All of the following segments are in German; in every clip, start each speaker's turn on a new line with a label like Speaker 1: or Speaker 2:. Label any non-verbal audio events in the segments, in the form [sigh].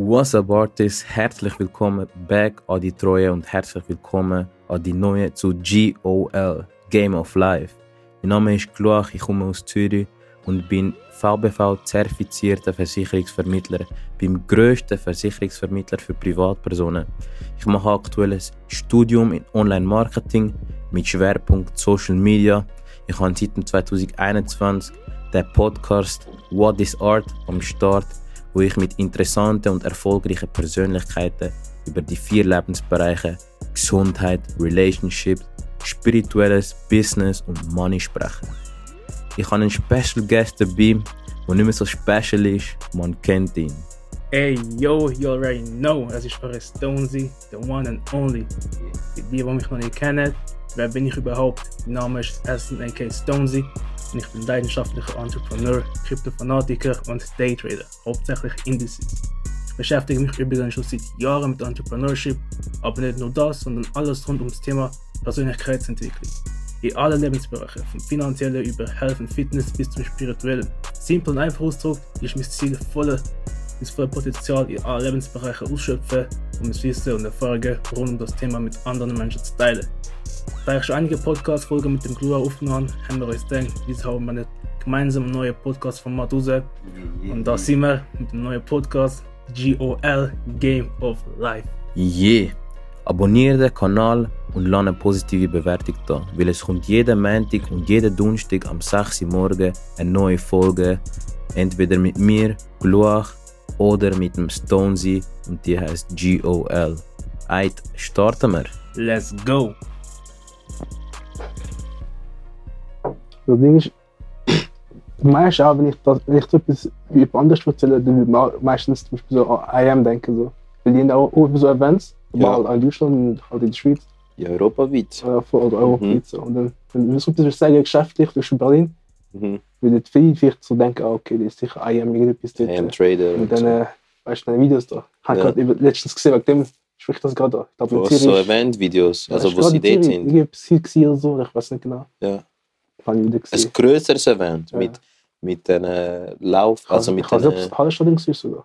Speaker 1: What's up Artists? Herzlich willkommen back an die Treue und herzlich willkommen an die neue zu GOL, Game of Life. Mein Name ist Gloach, ich komme aus Zürich und bin VBV-zertifizierter Versicherungsvermittler beim grössten Versicherungsvermittler für Privatpersonen. Ich mache aktuell ein Studium in Online-Marketing mit Schwerpunkt Social Media. Ich habe seit 2021 den Podcast What is Art am Start, wo ich mit interessanten und erfolgreichen Persönlichkeiten über die vier Lebensbereiche Gesundheit, Relationships, spirituelles Business und Money spreche. Ich habe einen Special Guest dabei, der nicht mehr so special ist, man kennt ihn.
Speaker 2: Hey, yo, you already know, es ist eure Stonesy, the one and only. Für die, die mich noch nicht kennen, wer bin ich überhaupt? Mein Name ist Essen aka Stonesy und ich bin leidenschaftlicher Entrepreneur, Kryptofanatiker und Daytrader, hauptsächlich Indices. Ich beschäftige mich übrigens schon seit Jahren mit Entrepreneurship, aber nicht nur das, sondern alles rund ums Thema Persönlichkeitsentwicklung. In allen Lebensbereichen, vom finanziellen über Health und Fitness bis zum spirituellen. Simpel und einfach ausgedrückt ist mein Ziel, volle, mein volles Potenzial in allen Lebensbereichen ausschöpfen mein Wissen und Erfahrungen rund um das Thema mit anderen Menschen zu teilen. Da ich schon einige Podcast-Folgen mit dem Glua aufgenommen habe, haben wir uns gedacht, jetzt haben wir einen gemeinsamen neuen Podcast-Format raus. Und da sind wir mit dem neuen Podcast GOL Game of Life.
Speaker 1: Je! Abonniere den Kanal und lass eine positive Bewertung da, weil es kommt jeden Montag und jeden Donnerstag am 6 Uhr morgen eine neue Folge. Entweder mit mir, Gluach, oder mit dem Stonesy und die heißt GOL. Eit, starten wir!
Speaker 2: Let's go!
Speaker 3: Das Ding ist, [clears throat] meistens auch, wenn ich, das, wenn ich so etwas über anders erzähle, dann würde man meistens zum Beispiel so an IM denken. So. Weil die auch, auch so Events,
Speaker 4: Ja.
Speaker 3: auch in Deutschland und halt in der Schweiz
Speaker 4: Ja, europaweit.
Speaker 3: äh, oder europaweit. So. Und dann, wenn du so etwas sagen, geschäftlich, du bist in Berlin,
Speaker 4: Mhm.
Speaker 3: Würde viele vielleicht so denken, ah, okay, das ist sicher IM, irgendetwas dort.
Speaker 4: AM Trader.
Speaker 3: Und dann, äh, weißt du, deine Videos da. Ich habe
Speaker 4: Ja.
Speaker 3: gerade über- letztens gesehen, wegen dem spricht das gerade an. Ich glaube, in
Speaker 4: Wo so Event-Videos, also wo sie
Speaker 3: gerade
Speaker 4: dort sind.
Speaker 3: Irgendetwas hier gewesen oder so, ich weiß nicht genau.
Speaker 4: Ja.
Speaker 3: Habe ich wieder gesehen.
Speaker 4: Ein grösseres Event
Speaker 3: Ja.
Speaker 4: mit, mit äh, Lauf, also mit
Speaker 3: ich nicht, ob es Hallenstadion war sogar.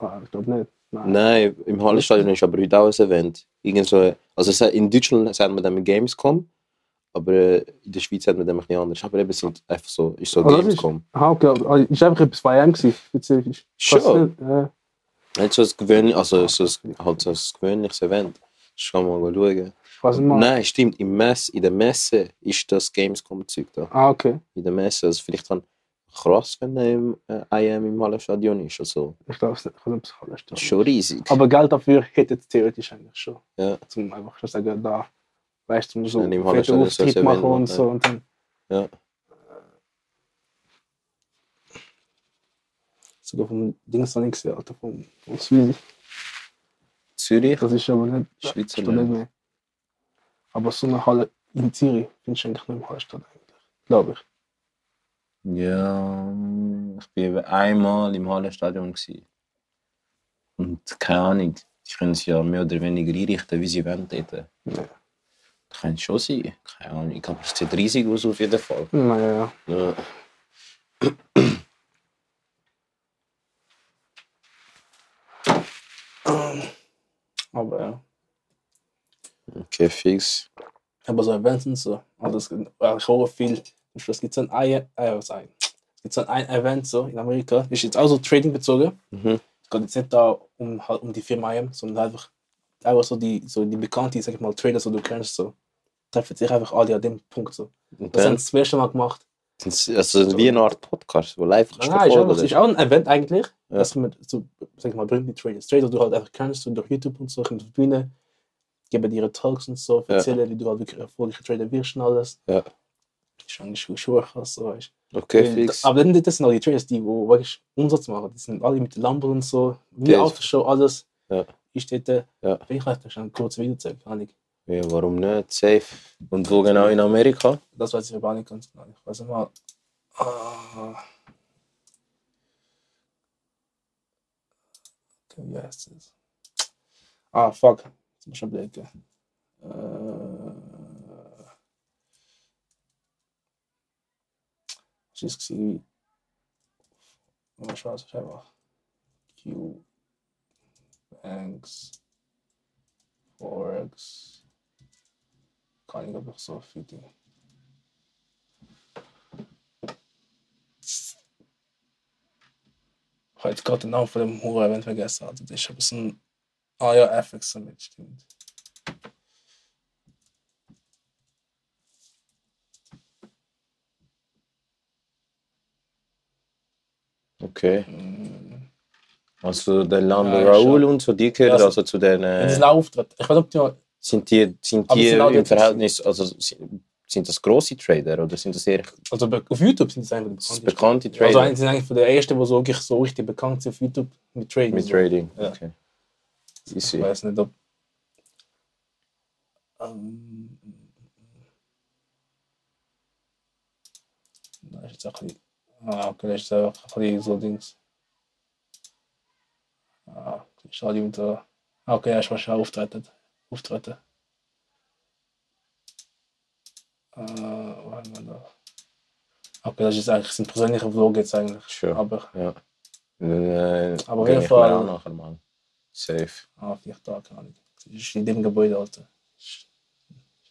Speaker 3: Ah, ich glaube nicht. Nein.
Speaker 4: Nein, im Hallenstadion ist aber heute auch ein Event. Irgend so, also es- in Deutschland sagt man dann Gamescom, aber äh, in der Schweiz hat man ein bisschen anders. Aber eben sind einfach so, ist so
Speaker 3: Ah, ist-
Speaker 4: Gamescom.
Speaker 3: Aha, okay. Es war einfach etwas bei EM gewesen, spezifisch.
Speaker 4: Schon?
Speaker 3: Nicht, Äh,
Speaker 4: Nicht so ein gewöhnlich, also so ein, halt so ein gewöhnliches Event. Das kann man mal schauen.
Speaker 3: ich nicht mal.
Speaker 4: Nein, stimmt. Im Mess, in der Messe ist das Gamescom-Zeug da.
Speaker 3: Ah, okay.
Speaker 4: in der Messe. Also vielleicht dann krass, wenn er im äh, IM im Hallenstadion ist. Also,
Speaker 3: Ich glaube es nicht. Ich weiß nicht, Hallenstadion
Speaker 4: ist schon riesig.
Speaker 3: Aber Geld dafür hätte es theoretisch eigentlich schon.
Speaker 4: Ja.
Speaker 3: Zum einfach schon sagen, da, weißt du, so
Speaker 4: Dann im
Speaker 3: fette
Speaker 4: Hallenstadion so ein
Speaker 3: Auftritt machen und so. Und dann,
Speaker 4: Ja.
Speaker 3: sogar vom Dings noch nichts, Alter, vom, vom Swiss.
Speaker 4: Zürich,
Speaker 3: Das ist aber nicht,
Speaker 4: Schweizer
Speaker 3: nicht mehr. Aber so eine Halle in Zürich findest du eigentlich nicht im Hallenstadion eigentlich. Glaube ich.
Speaker 1: Ja, ich eben einmal im Hallenstadion. Gewesen. Und keine Ahnung, die können es ja mehr oder weniger einrichten, wie sie wollen. Dort.
Speaker 3: Ja.
Speaker 1: Das könnte schon sein, keine Ahnung. Aber es sieht riesig aus auf jeden Fall.
Speaker 3: Naja, ja.
Speaker 4: Ja.
Speaker 3: Aber ja.
Speaker 4: Okay, fix.
Speaker 3: Aber so Events und so. Also es gibt eigentlich auch viel. Es gibt so ein, Ei- äh, was ein, es gibt so ein Event so in Amerika. Ist jetzt auch so Trading bezogen.
Speaker 4: Mhm.
Speaker 3: Es geht jetzt nicht da um, halt um die Firma sondern einfach, einfach so die, so die bekannten, sag ich mal, Trader, so du kennst, so. Treffen sich einfach alle an dem Punkt so.
Speaker 4: Und
Speaker 3: Das haben sie das erste Mal gemacht.
Speaker 4: sind's- also wie eine Art Podcast, wo live
Speaker 3: Nein, ist,
Speaker 4: verfolgen,
Speaker 3: einfach, ist auch ein Event eigentlich.
Speaker 4: Ja.
Speaker 3: Dass man so, sag ich mal, berühmte Traders, Trader, du halt einfach kennst, so durch YouTube und so, auf die Bühne, geben dir ihre Talks und so,
Speaker 4: Ja.
Speaker 3: erzählen, wie du halt wirklich erfolgreicher Trader wirst und alles.
Speaker 4: Ja.
Speaker 3: Ist eigentlich schon krass, so weißt
Speaker 4: Okay,
Speaker 3: Weil-
Speaker 4: fix.
Speaker 3: Aber dann, das sind auch die Traders, die wo wirklich Umsatz machen. Die sind alle mit Lambo und so, wie
Speaker 4: Ja.
Speaker 3: Autoshow, alles.
Speaker 4: Ja.
Speaker 3: Ist dort, äh,
Speaker 4: Ja.
Speaker 3: vielleicht vielleicht schon ein kurzes Video zeigen, keine Ahnung.
Speaker 4: Ja, warum nicht? Safe. Und wo genau in Amerika?
Speaker 3: Das weiß ich aber auch nicht ganz genau. Ich weiß nicht mal. Ah. Okay, wie heißt das? Ah, fuck. Jetzt muss ich schon blicken. Äh. Was ist es? Was war es? Einfach. Q. Forex. Kann ich aber so. Ich habe jetzt gerade den Namen von dem Hure-Event vergessen. Also das ist aber so ein. Ah ja, FX Summit, stimmt.
Speaker 4: Okay.
Speaker 3: Mm.
Speaker 4: Also der Lando
Speaker 3: Ja,
Speaker 4: Raoul
Speaker 3: schon.
Speaker 4: und so, die gehören
Speaker 3: Ja,
Speaker 4: also zu den.
Speaker 3: Das ist
Speaker 4: Äh,
Speaker 3: ein Auftritt. Ich weiß nicht, ob die
Speaker 4: sind die, sind die
Speaker 3: sind auch
Speaker 4: im Verhältnis, also sind, das grosse Trader oder sind das eher
Speaker 3: Also auf YouTube sind das eigentlich
Speaker 4: das
Speaker 3: bekannte.
Speaker 4: bekannte Trader
Speaker 3: Also die sind eigentlich von der ersten, die so wirklich so richtig bekannt sind auf YouTube mit Trading.
Speaker 4: mit. Trading?
Speaker 3: Ja.
Speaker 4: Okay.
Speaker 3: Ich
Speaker 4: Easy.
Speaker 3: weiß nicht, ob. Ähm, da ist jetzt auch ein bisschen. Ah, okay, das ist einfach ein bisschen so Dings. Okay, er ist wahrscheinlich auftreten. Auftreten. Äh? Okay, das ist eigentlich sein persönlicher Vlog jetzt eigentlich.
Speaker 4: Sure.
Speaker 3: Aber,
Speaker 4: Ja. Äh,
Speaker 3: Aber auf jeden Fall-
Speaker 4: auch nachher mal. Safe.
Speaker 3: ah, vier Tage, Ahnung. Das ist in dem Gebäude, Alter. Das ist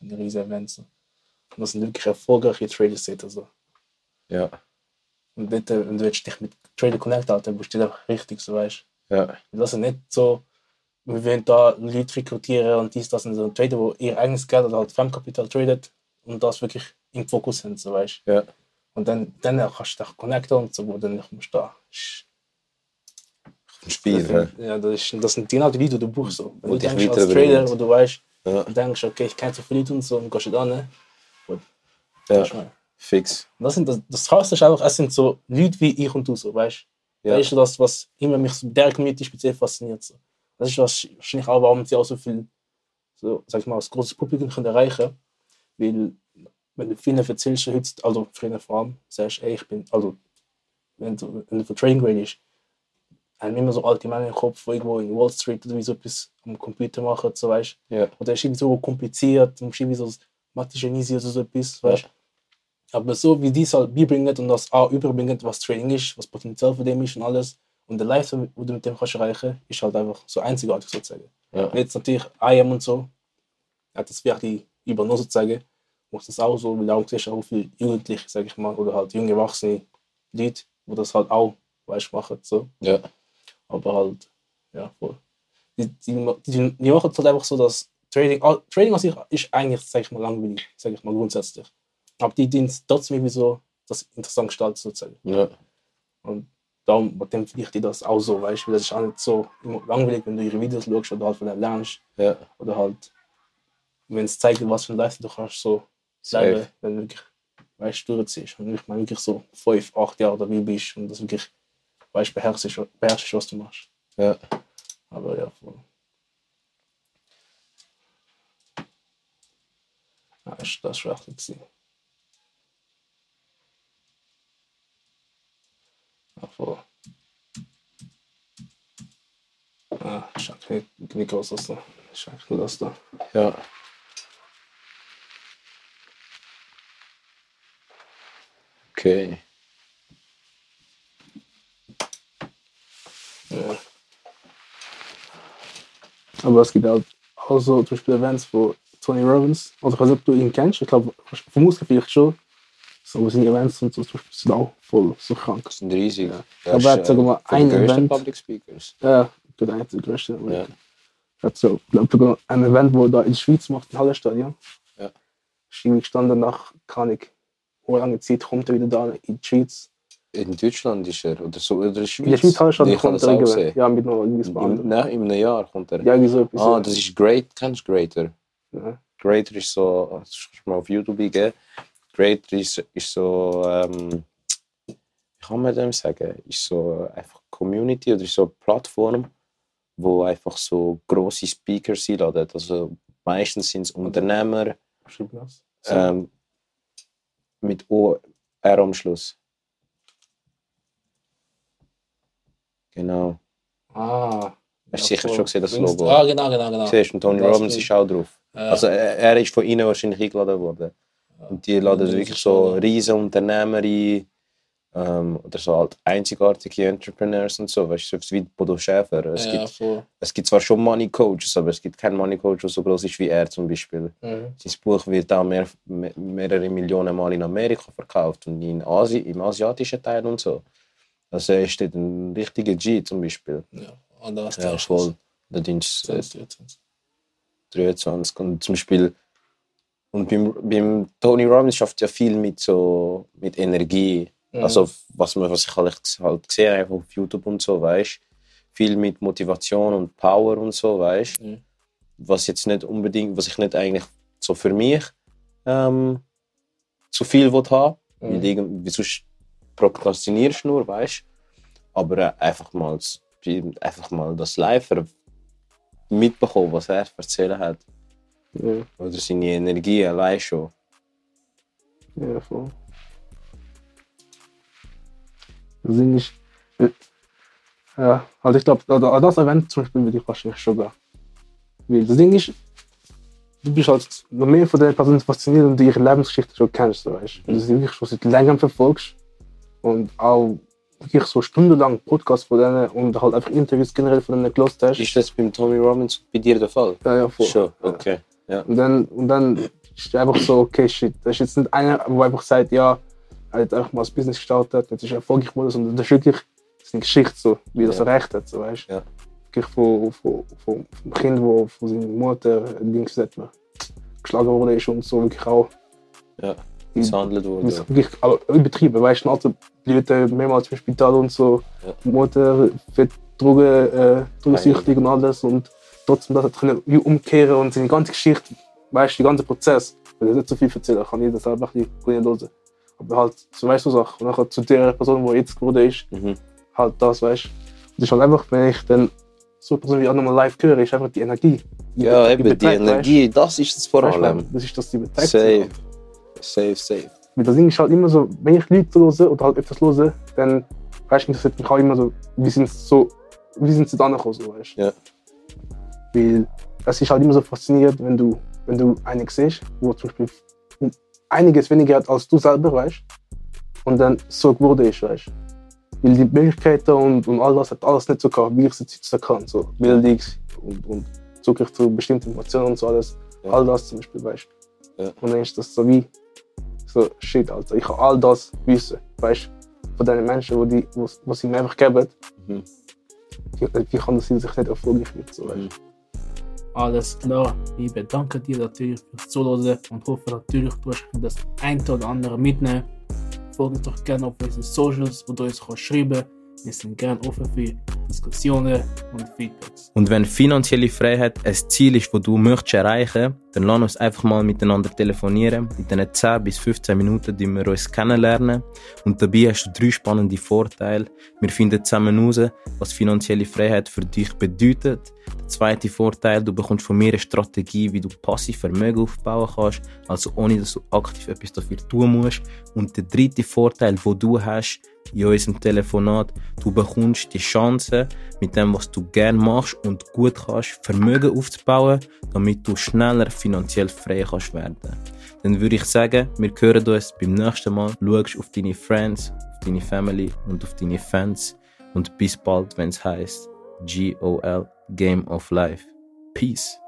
Speaker 3: ein riesiger Event. So. Und das sind wirklich erfolgreiche Trader, seht ihr so.
Speaker 4: Ja.
Speaker 3: Und dort, wenn du dich mit Trader connecten, Alter, musst du einfach richtig, so weißt
Speaker 4: Ja.
Speaker 3: Das ist nicht so, wir wollen da Leute rekrutieren und dies, das und so. Ein Trader, wo ihr eigenes Geld oder halt Fremdkapital tradet und das wirklich im Fokus sind, so weißt
Speaker 4: Ja.
Speaker 3: Und dann, dann kannst du dich connecten und so, wo dann kommst du da.
Speaker 4: Ein Spiel.
Speaker 3: das, ja, das, ist, das sind genau die Leute, die du buchst. So. Wenn
Speaker 4: Und
Speaker 3: du denkst als. Trader, wo du weißt,
Speaker 4: Ja.
Speaker 3: und denkst, okay, ich kenne so viele Leute und so, und gehst du da.
Speaker 4: Ja.
Speaker 3: Du, was ich
Speaker 4: Fix.
Speaker 3: Das, sind, das, das Krasse ist einfach, es sind so Leute wie ich und du, so, weißt du?
Speaker 4: Ja.
Speaker 3: Das ist das, was immer mich so mit der Community speziell fasziniert. So. Das ist was, wahrscheinlich auch, warum sie auch so viel, so, sag ich mal, als großes Publikum können erreichen Weil, wenn du vielen erzählst, heute, also vor allem, sagst, ey, ich bin, also, wenn du, wenn du für Trading redest, haben immer so alte Männer im Kopf, die irgendwo in Wall Street oder wie so etwas am Computer machen, so weißt
Speaker 4: Ja.
Speaker 3: Oder ist irgendwie so kompliziert, du musst irgendwie so Mathe-Genie sein oder so etwas, weißt Aber so wie die es halt beibringen und das auch überbringen, was Trading ist, was Potenzial von dem ist und alles, und der Lifestyle, den du mit dem kannst erreichen, ist halt einfach so einzigartig sozusagen.
Speaker 4: Ja.
Speaker 3: Und jetzt natürlich IM und so, hat das wirklich übernommen sozusagen, macht das auch so, weil auch siehst auch viele Jugendliche, sag ich mal, oder halt junge Erwachsene Leute, die das halt auch, weißt machen, so.
Speaker 4: Ja.
Speaker 3: Aber halt, ja, voll. Die, die, die, die machen es halt einfach so, dass Trading, ah, Trading an sich ist eigentlich, sag ich mal, langweilig, sag ich mal grundsätzlich. Aber die dienen trotzdem irgendwie so, das interessant gestalten sozusagen.
Speaker 4: Ja.
Speaker 3: Und darum dem finde ich die das auch so, weißt du, weil das ist auch nicht so langweilig, wenn du ihre Videos schaust oder halt von denen lernst.
Speaker 4: Ja.
Speaker 3: Oder halt, wenn es zeigt, was für ein Lifestyle du kannst, so selber, wenn du wirklich, weißt du, durchziehst. Und ich meine wirklich so fünf, acht Jahre dabei bist und das wirklich, weißt du, beherrschst, beherrschst, was du machst.
Speaker 4: Ja.
Speaker 3: Aber ja, voll. Ja, das war echt gewesen. Nicht, nicht groß das da.
Speaker 4: Ja. Okay.
Speaker 3: Ja. Aber es gibt halt auch so zum Beispiel Events von Tony Robbins. Also ich weiß nicht, ob du ihn kennst. Ich glaube, vom Musik vielleicht schon. So, aber seine Events und so zum Beispiel sind auch voll so krank.
Speaker 4: Das sind riesig.
Speaker 3: Ja. Aber er hat sogar mal ein Event.
Speaker 4: Public Speakers.
Speaker 3: Ja, ich eigentlich der größte.
Speaker 4: Ja.
Speaker 3: Hat so, glaube sogar ein Event, wo da in der Schweiz macht, im Hallenstadion.
Speaker 4: Ja.
Speaker 3: Ist irgendwie gestanden nach, keine Ahnung, hoe lange Zeit kommt er wieder da in die Schweiz.
Speaker 4: In Deutschland ist er, oder so, oder in der Schweiz.
Speaker 3: In der Schweiz Hallenstadion
Speaker 4: Ich habe
Speaker 3: kommt er
Speaker 4: gesehen.
Speaker 3: Ja, mit noch irgendwas behandelt.
Speaker 4: nein, in einem Jahr kommt er.
Speaker 3: Ja, irgendwie so etwas.
Speaker 4: Ah, das ist Great, kennst du Greater?
Speaker 3: Ja.
Speaker 4: Greater ist so, das kannst du mal auf YouTube eingeben. Greater ist, ist so, ähm, wie kann man dem sagen? Ist so einfach Community oder ist so eine Plattform, wo einfach so grosse Speakers einladen. Also meistens sind es Unternehmer
Speaker 3: Schreib das.
Speaker 4: Ähm, mit OR am Schluss. Genau.
Speaker 3: Ah.
Speaker 4: Hast du sicher schon gesehen, das Logo?
Speaker 3: Ah, genau, genau, genau.
Speaker 4: Siehst und Tony
Speaker 3: Das
Speaker 4: Robbins ist auch drauf.
Speaker 3: Ja.
Speaker 4: Also er, er ist von ihnen wahrscheinlich eingeladen worden. Und die laden wirklich so riesen Unternehmer ein. Ähm, oder so halt einzigartige Entrepreneurs und so, weißt du, wie Bodo Schäfer. Es,
Speaker 3: Ja,
Speaker 4: gibt,
Speaker 3: voll.
Speaker 4: es gibt zwar schon Money Coaches, aber es gibt keinen Money Coach, der so groß ist wie er zum Beispiel.
Speaker 3: Mhm.
Speaker 4: Sein Buch wird auch mehr, me- mehrere Millionen Mal in Amerika verkauft und in Asi im asiatischen Teil und so. Also er ist dort ein richtiger G zum Beispiel.
Speaker 3: Ja, und das
Speaker 4: Ja, voll. Da dienst äh,
Speaker 3: 23.
Speaker 4: 23 und zum Beispiel und beim, beim Tony Robbins schafft ja viel mit so mit Energie
Speaker 3: Mhm.
Speaker 4: also was man was ich halt, halt gesehen habe auf YouTube und so weißt viel mit Motivation und Power und so weißt
Speaker 3: Mhm.
Speaker 4: was jetzt nicht unbedingt was ich nicht eigentlich so für mich ähm, zu viel will haben
Speaker 3: Mhm.
Speaker 4: weil sonst prokrastinierst du nur weißt aber äh, einfach mal das- einfach mal das Live mitbekommen was er erzählen hat
Speaker 3: Ja,
Speaker 4: oder seine Energie allein schon.
Speaker 3: ja, voll. Das Ding ist, äh, ja, also ich glaube, das Event zum Beispiel würde ich wahrscheinlich. Weil das Ding ist, du bist halt noch mehr von der Person fasziniert und die ihre Lebensgeschichte schon kennst, weißt du. Und das wirklich schon seit längerem verfolgst und auch wirklich so stundenlang Podcasts von denen und halt einfach Interviews generell von denen gelost hast.
Speaker 4: Ist das beim Tommy Robbins bei dir der Fall?
Speaker 3: ja, ja, voll.
Speaker 4: Schon, okay. Ja.
Speaker 3: Und dann, und dann ist einfach so, okay, shit, das ist jetzt nicht einer, der einfach sagt, ja, er hat einfach mal das Business gestartet, jetzt ist er erfolgreich geworden, sondern das ist wirklich seine Geschichte, so, wie er das
Speaker 4: Ja.
Speaker 3: erreicht hat, so, weißt du.
Speaker 4: Ja.
Speaker 3: Wirklich von, von, von, vom Kind, wo von seiner Mutter, Dings, man, geschlagen worden ist und so, wirklich auch.
Speaker 4: Ja. Misshandelt
Speaker 3: das
Speaker 4: wurde.
Speaker 3: wirklich aber übertrieben, weißt du, also die Leute mehrmals im Spital und so,
Speaker 4: Ja.
Speaker 3: Mutter wird Drogen, äh, drogensüchtig und alles und trotzdem das hat können umkehren und seine ganze Geschichte, weißt du, der ganze Prozess, ich will nicht so viel erzählen, kann jeder selber ein bisschen hören. Aber halt, so weißt du Sachen. Und nachher zu der Person, die jetzt geworden ist,
Speaker 4: Mhm.
Speaker 3: halt das, weißt du. Das ist halt einfach, wenn ich dann so eine Person wie auch nochmal live höre, ist einfach die Energie. Die
Speaker 4: Ja,
Speaker 3: be-
Speaker 4: eben, die
Speaker 3: beträgt,
Speaker 4: Energie, das ist es vor
Speaker 3: Weißt, weißt,
Speaker 4: allem.
Speaker 3: das ist das, die beträgt.
Speaker 4: Safe. Safe, safe.
Speaker 3: Weil das Ding ist halt immer so, wenn ich Leute höre oder halt öfters höre, dann weißt du, interessiert mich auch immer so, wie sind sie so, wie sind sie da angekommen, so, weißt du.
Speaker 4: Ja.
Speaker 3: Weil es ist halt immer so faszinierend, wenn du, wenn du einen siehst, wo zum Beispiel einiges weniger hat als du selber, weißt und dann so geworden ist, weißt Weil die Möglichkeiten und, und all das hat alles nicht so gehabt, wie ich es jetzt kann. So Bildung und, und Zugriff zu bestimmten Informationen und so alles.
Speaker 4: Ja.
Speaker 3: All das zum Beispiel, weißt
Speaker 4: Ja.
Speaker 3: Und dann ist das so wie, so shit, Alter. Ich kann all das wissen, weißt Von den Menschen, wo die, wo, wo sie mir einfach geben.
Speaker 4: Mhm.
Speaker 3: Wie, wie kann das sein, dass ich nicht erfolgreich bin, so, weißt
Speaker 4: Mhm.
Speaker 2: Alles klar. Ich bedanke dir natürlich fürs Zuhören und hoffe natürlich, du hast das ein oder andere mitnehmen. Folge doch gerne auf unseren Socials, wo du uns schreiben Wir sind gerne offen für Diskussionen und Feedbacks.
Speaker 1: Und wenn finanzielle Freiheit ein Ziel ist, das du möchtest erreichen, dann lass uns einfach mal miteinander telefonieren. In diesen 10 bis 15 Minuten, die wir uns kennenlernen. Und dabei hast du drei spannende Vorteile. Wir finden zusammen heraus, was finanzielle Freiheit für dich bedeutet. Der zweite Vorteil, du bekommst von mir eine Strategie, wie du passiv Vermögen aufbauen kannst, also ohne dass du aktiv etwas dafür tun musst. Und der dritte Vorteil, wo du hast, in unserem Telefonat, du bekommst die Chance, mit dem, was du gerne machst und gut kannst, Vermögen aufzubauen, damit du schneller finanziell frei kannst werden. Dann würde ich sagen, wir hören uns beim nächsten Mal. Schau auf deine Friends, auf deine Family und auf deine Fans. Und bis bald, wenn es heißt GOL Game of Life. Peace.